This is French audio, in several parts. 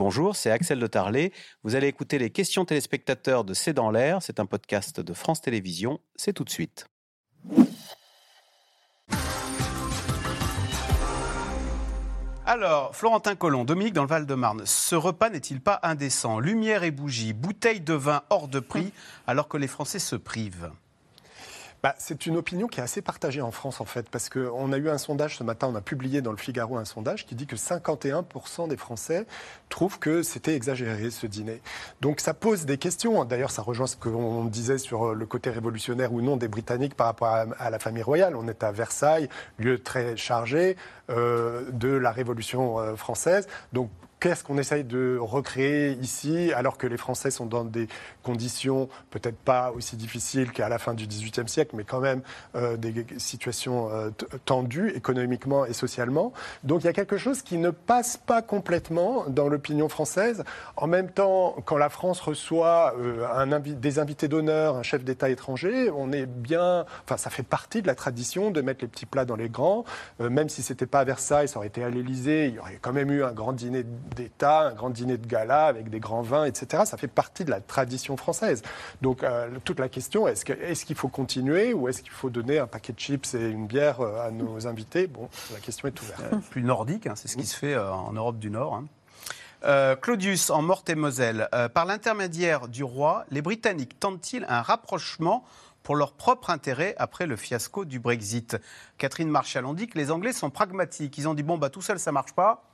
Bonjour, c'est Axel de Tarlet. Vous allez écouter les questions téléspectateurs de C'est dans l'air. C'est un podcast de France Télévisions. C'est tout de suite. Alors, Florentin Colomb, Dominique dans le Val-de-Marne, ce repas n'est-il pas indécent? Lumière et bougies, bouteilles de vin hors de prix, alors que les Français se privent bah, c'est une opinion qui est assez partagée en France, en fait, parce qu'on a eu un sondage ce matin, on a publié dans le Figaro un sondage qui dit que 51% des Français trouvent que c'était exagéré ce dîner. Donc ça pose des questions. D'ailleurs, ça rejoint ce qu'on disait sur le côté révolutionnaire ou non des Britanniques par rapport à, la famille royale. On est à Versailles, lieu très chargé euh, de la Révolution euh, française. Donc qu'est-ce qu'on essaye de recréer ici, alors que les Français sont dans des conditions peut-être pas aussi difficiles qu'à la fin du XVIIIe siècle, mais quand même euh, des situations euh, tendues économiquement et socialement. Donc il y a quelque chose qui ne passe pas complètement dans l'opinion française. En même temps, quand la France reçoit euh, des invités d'honneur, un chef d'État étranger, on est bien, enfin ça fait partie de la tradition de mettre les petits plats dans les grands. même si c'était pas à Versailles, ça aurait été à l'Élysée, il y aurait quand même eu un grand dîner d'État, un grand dîner de gala avec des grands vins, etc. Ça fait partie de la tradition française. Donc euh, toute la question, est-ce qu'il est faut continuer ou est-ce qu'il faut donner un paquet de chips et une bière euh, à nos invités? Bon, la question est ouverte. Euh, plus nordique, hein, c'est ce qui se fait en Europe du Nord. Hein. Claudius, en Morte-et-Moselle, par l'intermédiaire du roi, les Britanniques tentent-ils un rapprochement pour leur propre intérêt après le fiasco du Brexit? Catherine Marshall, on dit que les Anglais sont pragmatiques. Ils ont dit bon, bah, tout seul, ça marche pas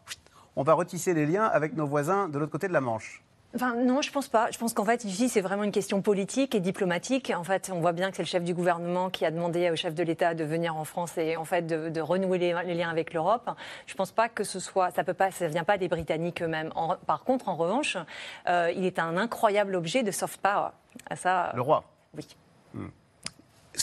on va retisser les liens avec nos voisins de l'autre côté de la Manche. Enfin, non, je pense pas. Je pense qu'en fait, ici, c'est vraiment une question politique et diplomatique. En fait, on voit bien que c'est le chef du gouvernement qui a demandé au chef de l'État de venir en France et en fait de, renouer les, liens avec l'Europe. Je pense pas que ce soit, ça peut pas, ça vient pas des Britanniques eux-mêmes. par contre, en revanche, euh, il est un incroyable objet de soft power. À ça, le roi. Oui.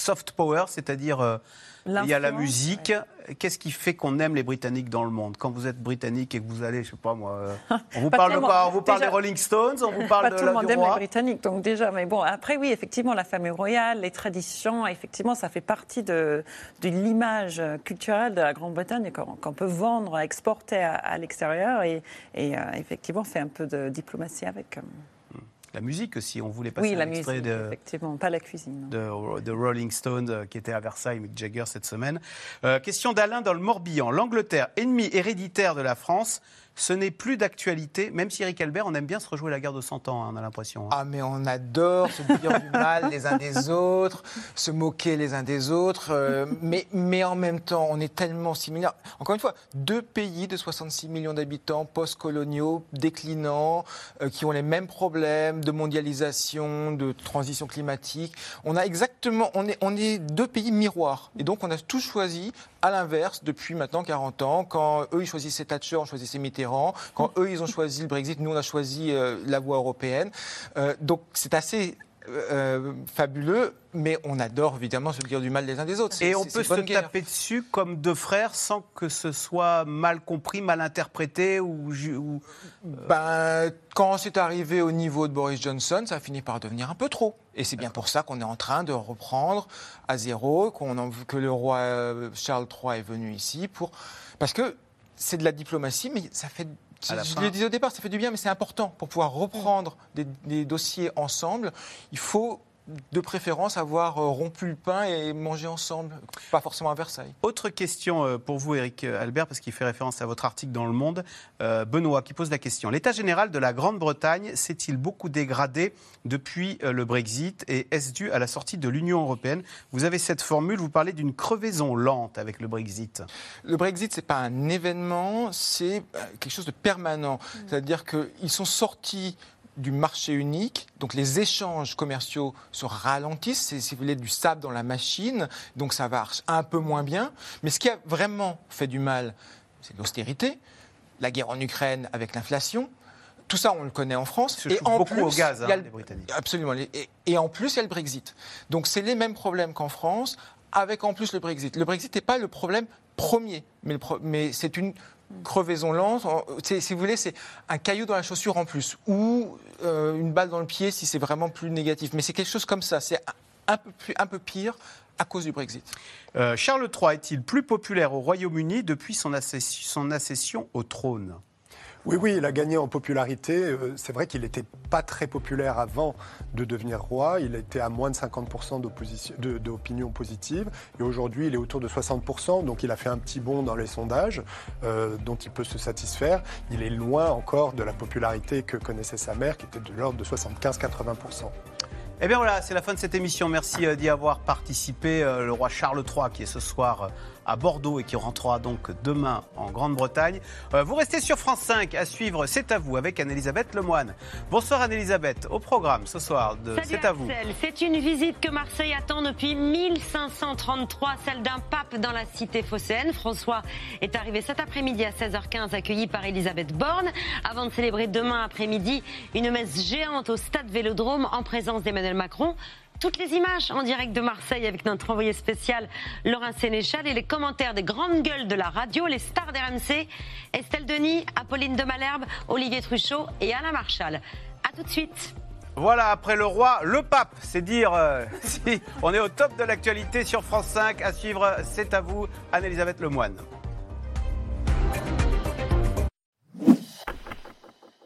Soft power, c'est-à-dire euh, il y a la musique. Qu'est-ce qui fait qu'on aime les Britanniques dans le monde? Quand vous êtes Britannique et que vous allez, je sais pas moi, euh, on vous parle de quoi? On vous parle des Rolling Stones On vous parle pas tout le monde aime les Britanniques, donc déjà. Mais bon, après oui, effectivement, la famille royale, les traditions, effectivement, ça fait partie de, de l'image culturelle de la Grande-Bretagne qu'on peut vendre, exporter à, l'extérieur et, et euh, effectivement, fait un peu de diplomatie avec. La musique aussi. On voulait passer oui, la musique, de, effectivement, pas la cuisine. De, Rolling Stones euh, qui était à Versailles, Mick Jagger cette semaine. Euh, question d'Alain dans le Morbihan. L'Angleterre, ennemi héréditaire de la France, ce n'est plus d'actualité, même si Eric Albert, on aime bien se rejouer la guerre de 100 ans, hein, on a l'impression. Hein. Ah, mais on adore se dire du mal les uns des autres, se moquer les uns des autres, euh, mais, mais en même temps, on est tellement similaires. Encore une fois, deux pays de 66 millions d'habitants, post-coloniaux, déclinants, euh, qui ont les mêmes problèmes de mondialisation, de transition climatique. On a exactement, on est, on est deux pays miroirs. Et donc, on a tous choisi à l'inverse depuis maintenant 40 ans. Quand eux, ils choisissaient Thatcher, on choisissait Mitterrand. Quand eux, ils ont choisi le Brexit, nous, on a choisi euh, la voie européenne. Euh, donc, c'est assez euh, fabuleux, mais on adore évidemment se dire du mal des uns des autres. Et on peut se taper dessus comme deux frères sans que ce soit mal compris, mal interprété ou. ou ben, quand c'est arrivé au niveau de Boris Johnson, ça a fini par devenir un peu trop. Et c'est bien pour ça qu'on est en train de reprendre à zéro, qu'on que le roi Charles III est venu ici pour. Parce que c'est de la diplomatie, mais ça fait je le disais au départ, ça fait du bien, mais c'est important. Pour pouvoir reprendre des, dossiers ensemble, il faut de préférence avoir euh, rompu le pain et manger ensemble, pas forcément à Versailles. Autre question euh, pour vous, Eric Albert, parce qu'il fait référence à votre article dans Le Monde. Euh, Benoît qui pose la question. L'état général de la Grande-Bretagne s'est-il beaucoup dégradé depuis le Brexit et est-ce dû à la sortie de l'Union européenne? Vous avez cette formule, vous parlez d'une crevaison lente avec le Brexit. Le Brexit, ce n'est pas un événement, c'est quelque chose de permanent. Mm. C'est-à-dire qu'ils sont sortis du marché unique, donc les échanges commerciaux se ralentissent, c'est si vous voulez du sable dans la machine, donc ça va un peu moins bien. Mais ce qui a vraiment fait du mal, c'est l'austérité, la guerre en Ukraine avec l'inflation. Tout ça, on le connaît en France. et en beaucoup plus, au gaz, hein, les Britanniques. Absolument. Et, et, en plus, il y a le Brexit. Donc, c'est les mêmes problèmes qu'en France, avec en plus le Brexit. Le Brexit n'est pas le problème premier, mais, mais c'est une crevaison lente, si vous voulez, c'est un caillou dans la chaussure en plus, ou euh, une balle dans le pied si c'est vraiment plus négatif. Mais c'est quelque chose comme ça, c'est un peu, pire à cause du Brexit. Euh, Charles III est-il plus populaire au Royaume-Uni depuis son accession au trône? Oui, oui, il a gagné en popularité. Euh, c'est vrai qu'il n'était pas très populaire avant de devenir roi. Il était à moins de 50% d'opinion positive. Et aujourd'hui, il est autour de 60%. Donc il a fait un petit bond dans les sondages euh, dont il peut se satisfaire. Il est loin encore de la popularité que connaissait sa mère, qui était de l'ordre de 75-80%. Eh bien voilà, c'est la fin de cette émission. Merci euh, d'y avoir participé. Le roi Charles III, qui est ce soir à Bordeaux et qui rentrera donc demain en Grande-Bretagne. Euh, vous restez sur France 5 à suivre C'est à vous avec Anne-Elisabeth Lemoine. Bonsoir Anne-Elisabeth, au programme ce soir de C'est à vous. C'est une visite que Marseille attend depuis 1533, celle d'un pape dans la cité phocéenne. François est arrivé cet après-midi à 16h15 accueilli par Elisabeth Borne avant de célébrer demain après-midi une messe géante au stade Vélodrome en présence Macron toutes les images en direct de Marseille avec notre envoyé spécial Laurent Sénéchal et les commentaires des grandes gueules de la radio, les stars d'RMC, Estelle Denis, Apolline de Malherbe, Olivier Truchot et Alain Marchal. A tout de suite. Voilà, après le roi, le pape. C'est dire euh, si on est au top de l'actualité sur France 5. À suivre, c'est à vous, Anne-Elisabeth Lemoine.